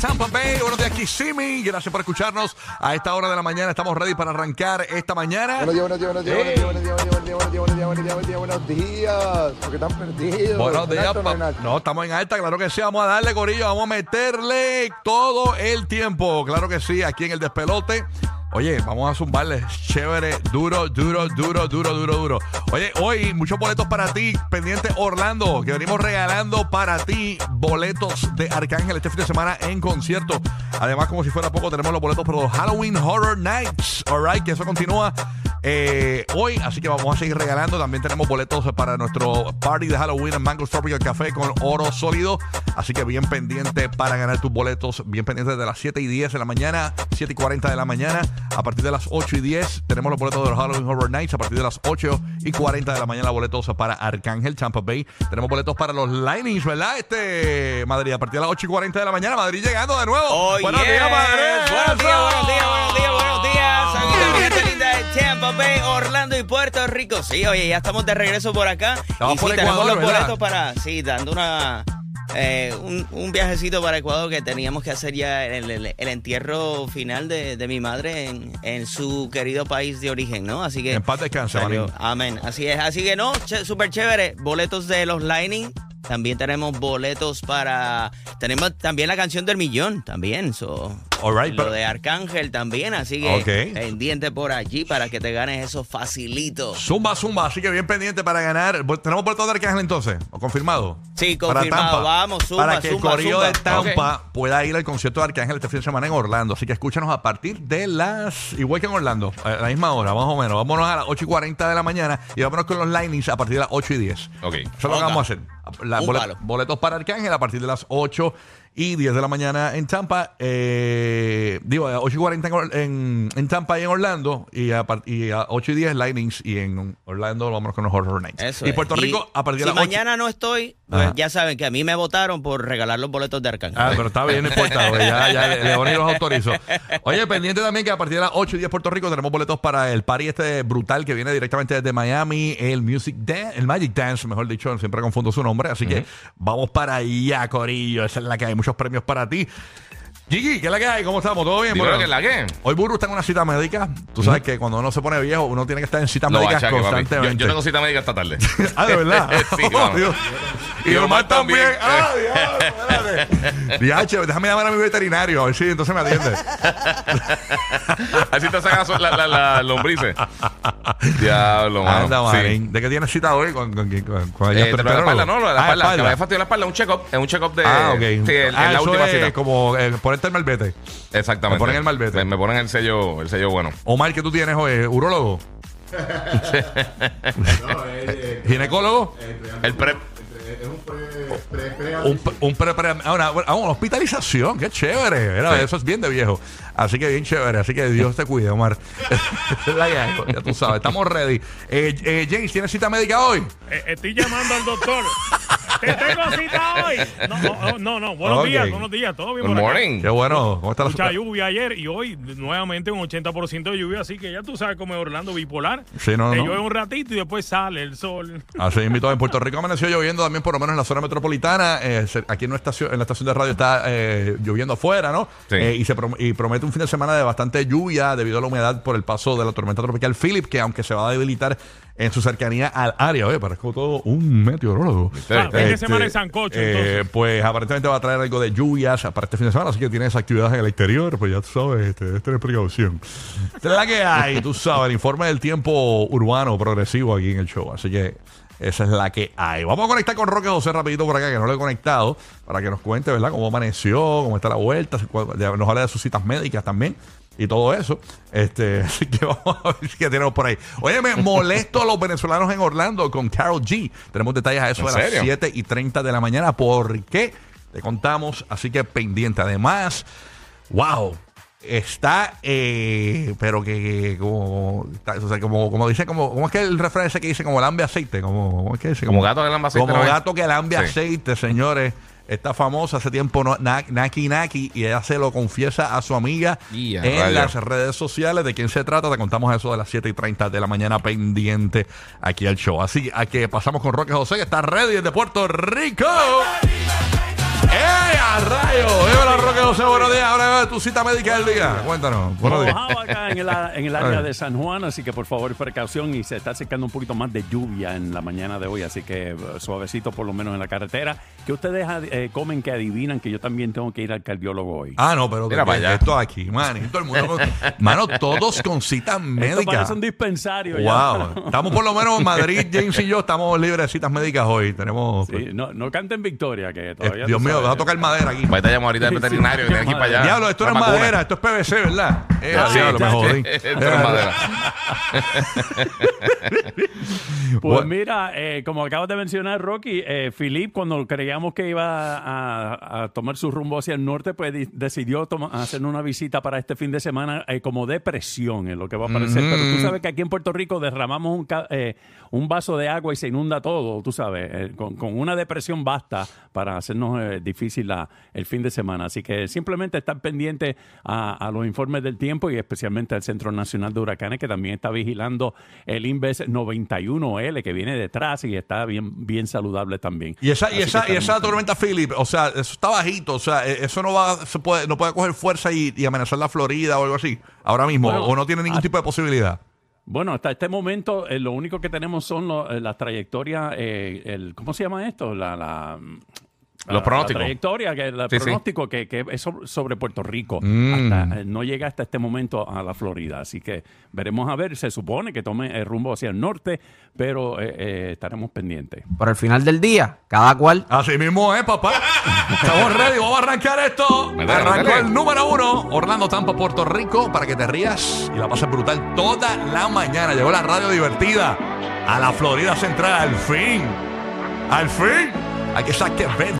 Tampa Buenos días, Kissimmee. Gracias por escucharnos. A esta hora de la mañana estamos ready para arrancar esta mañana. Buenos días, buenos días, buenos días, buenos. Porque están perdidos. Buenos días, no, estamos en alta, claro que sí. Vamos a darle, Corillo. Vamos a meterle todo el tiempo. Claro que sí, aquí en el despelote. Oye, vamos a zumbarle chévere, duro, duro, duro, duro, duro, duro. Oye, hoy muchos boletos para ti, pendiente Orlando, que venimos regalando para ti boletos de Arcángel este fin de semana en concierto. Además, como si fuera poco, tenemos los boletos para los Halloween Horror Nights. Alright, que eso continúa eh, hoy, así que vamos a seguir regalando. También tenemos boletos para nuestro party de Halloween en Mango Tropical Café con oro sólido. Así que bien pendiente para ganar tus boletos. Bien pendiente de las 7 y 10 de la mañana, 7 y 40 de la mañana. A partir de las 8 y 10 tenemos los boletos de los Halloween Horror Nights. A partir de las 8 y 40 de la mañana, boletos para Arcángel, Tampa Bay. Tenemos boletos para los Lightnings, ¿verdad? Este Madrid, a partir de las 8 y 40 de la mañana. Madrid llegando de nuevo. Oh, buenos días, Madrid. Buenos días, buenos días, buenos días, buenos días. De Tampa Bay, Orlando y Puerto Rico. Sí, oye, ya estamos de regreso por acá. Estamos y sí, por tenemos Ecuador, los boletos para, sí, dando una... eh, un, un viajecito para Ecuador que teníamos que hacer ya el, el- el entierro final de, de mi madre en, en su querido país de origen, ¿no? Así que... En paz descanse. Amén. Así es. Así que no, ch- súper chévere. Boletos de los Lightning. También tenemos boletos para. Tenemos también la canción del millón. También. So, All right, lo pero- de Arcángel también. Así que pendiente por allí para que te ganes eso facilito. Zumba, zumba, así que bien pendiente para ganar. Vol- ¿Tenemos boletos de Arcángel entonces? ¿O confirmado? Sí, Para confirmado. Tampa. Vamos, zumba, Para que el zumba, corillo zumba. de Tampa pueda ir al concierto de Arcángel este fin de semana en Orlando. Así que escúchanos a partir de las. Igual que en Orlando, a la misma hora, más o menos. Vámonos a las 8 y 40 de la mañana y vámonos con los Lightnings a partir de las 8 y 10. Ok. Eso es lo que vamos a hacer. La- bolet- boletos para Arcángel a partir de las 8 y 10 de la mañana en Tampa. Eh, digo, a 8 y 40 en, en, Tampa y en Orlando. Y a, y a 8 y 10 Lightnings. Y en Orlando vámonos con los Horror Nights. Eso y es. Puerto Rico a partir de si las 8. mañana no estoy, pues ya saben que a mí me votaron por regalar los boletos de Arcángel. Ah, pero está bien, no importa, ya, ya le- Leoni los autorizó. Oye, pendiente también que a partir de las 8 y 10 Puerto Rico tenemos boletos para el party este brutal que viene directamente desde Miami, el Music Dance, el Magic Dance, mejor dicho, siempre confundo su nombre, así que vamos para allá, Corillo, esa es la que hay, muchos premios para ti. Gigi, ¿qué es la que hay? ¿Cómo estamos? ¿Todo bien? Dímelo que la que. Hoy Burro está en una cita médica. Tú sabes que cuando uno se pone viejo, uno tiene que estar en citas No, médicas achaque, papi. Yo, constantemente. yo tengo cita médica esta tarde. Ah, de verdad. Sí, mano. Dios. Y Y Omar Omar también. también. Ah, Dios, espérate. Diache, déjame llamar a mi veterinario, a ver si entonces me atiende. Así te sacan las la, la, la lombrices. Diablo, mano. Anda, Sí. marín. ¿De qué tienes cita hoy con, con, con, con, con Eh, lo la espalda, no, lo de la Ah, espalda. Que me había fastidiado la espalda. Un check-up. Es un check-up de. Ah, ok. Sí, Ah, la eso última es cita. como eh, ponerte el malvete. Exactamente. Me ponen el malvete. Me, me ponen el sello, el sello bueno. Omar, ¿qué tú tienes hoy? ¿Urólogo? ¿Ginecólogo? El prep. Un, pre- un pre, pre- una, una hospitalización, qué chévere. Era, Sí. Eso es bien de viejo. Así que bien chévere. Así que Dios te cuide, Omar. Es ya tú sabes, estamos ready. Eh, eh, James, ¿tienes cita médica hoy? Eh, estoy llamando al doctor. ¿Te tengo cita hoy? No, no, no, no. Buenos días, buenos días. Todo bien Good por acá? morning. Qué bueno. ¿Cómo está la Mucha lluvia ayer y hoy nuevamente un 80% de lluvia, así que ya tú sabes cómo es Orlando bipolar. Sí, no, Te no. llueve un ratito y después sale el sol. Así invitado en Puerto Rico amaneció lloviendo también por lo menos en la zona metropolitana. Eh, aquí en, nuestra en la estación de radio está eh, lloviendo afuera, ¿no? Sí. Eh, y se prom- y promete un fin de semana de bastante lluvia debido a la humedad por el paso de la tormenta tropical Philip, que aunque se va a debilitar en su cercanía al área, oye, parezco todo un meteorólogo. Ah, fin de Este, semana de sancocho, eh, entonces. Pues aparentemente va a traer algo de lluvias para este fin de semana, así que tienes actividades en el exterior, pues ya tú sabes, este, debes tener precaución. Esta es la que hay, tú sabes, el informe del tiempo urbano progresivo aquí en el show, así que esa es la que hay. Vamos a conectar con Roque José rapidito por acá, que no lo he conectado, para que nos cuente, ¿verdad?, cómo amaneció, cómo está la vuelta, nos habla de sus citas médicas también. Y todo eso. Este, así que vamos a ver qué tenemos por ahí. Oye, me molesto a los venezolanos en Orlando con Carol G. Tenemos detalles a eso ¿En de las serio? 7 y 30 de la mañana. ¿Por qué? Te contamos. Así que pendiente. Además, wow. Está, eh, pero que, que como, está- o sea, como, como dice, como, ¿cómo es que el refrán ese que dice como lambe aceite? Como, ¿cómo es que dice? Como gato que lambe aceite, Como gato que lambe Sí. aceite, señores. Está famosa hace tiempo, no, Na- Naki Naki, y ella se lo confiesa a su amiga en las redes sociales. ¿De quién se trata? Te contamos eso de las 7 y 30 de la mañana pendiente aquí al show. Así a que pasamos con Roque José, que está ready desde Puerto Rico. ¡Eh, a rayo! Dímelo, Roque José, buenos días. Ahora tu cita médica del día. Cuéntanos. Buenos días. Mojado acá en el, en el área de San Juan, así que por favor precaución y se está acercando un poquito más de lluvia en la mañana de hoy, así que eh, suavecito por lo menos en la carretera. Que ustedes eh, comen que adivinan que yo también tengo que ir al cardiólogo hoy. Ah, no, pero Mira que- para allá. esto aquí, man. y Todo el mundo con- mano, todos con citas Esto médicas. parece un dispensario. ya. Wow. Estamos por lo menos en Madrid, James y yo estamos libres de citas médicas hoy. Tenemos. Sí, no, no canten victoria, que eh, todavía Dios tú mío, sabes. va a tocar madera aquí. Pues te llamo ahorita al veterinario que sí, tiene que ir para allá. Diablo, esto no es madera, esto es PVC, ¿verdad? Eh, Ah, sí, diablo, me jodí. Esto no es madera. Pues Bueno. mira, eh, como acabas de mencionar, Rocky, eh, Philip, cuando creíamos que iba a, a tomar su rumbo hacia el norte, pues di- decidió toma- hacer una visita para este fin de semana eh, como depresión, es lo que va a parecer. Pero tú sabes que aquí en Puerto Rico derramamos un, ca- eh, un vaso de agua y se inunda todo, tú sabes. eh, con, con una depresión basta para hacernos eh, difícil la- el fin de semana. Así que simplemente estar pendiente a, a los informes del tiempo y especialmente al Centro Nacional de Huracanes, que también está vigilando el Inves 91L que viene detrás y está bien, bien saludable también. Y esa, y esa, y esa tormenta Philip, o sea, eso está bajito, o sea, eh, eso no va, se puede, no puede coger fuerza y, y amenazar la Florida o algo así, ahora mismo, Bueno, o no tiene ningún tipo de posibilidad. Bueno, hasta este momento eh, lo único que tenemos son eh, las trayectorias, eh, el, ¿cómo se llama esto? La, la, Los la- pronósticos. La trayectoria, que el Sí, sí. pronóstico Que, que es sobre, Puerto Rico. Mm. Hasta, eh, no llega hasta este momento a la Florida. Así que veremos a ver. Se supone que tome el rumbo hacia el norte, pero eh, eh, estaremos pendientes. Por el final del día, cada cual Así mismo es, papá. Estamos ready, vamos a arrancar esto. Arrancó el número uno, Orlando Tampa, Puerto Rico, para que te rías y la pases brutal toda la mañana. Llegó la radio divertida a la Florida Central, al fin. Al fin. Hay que sacar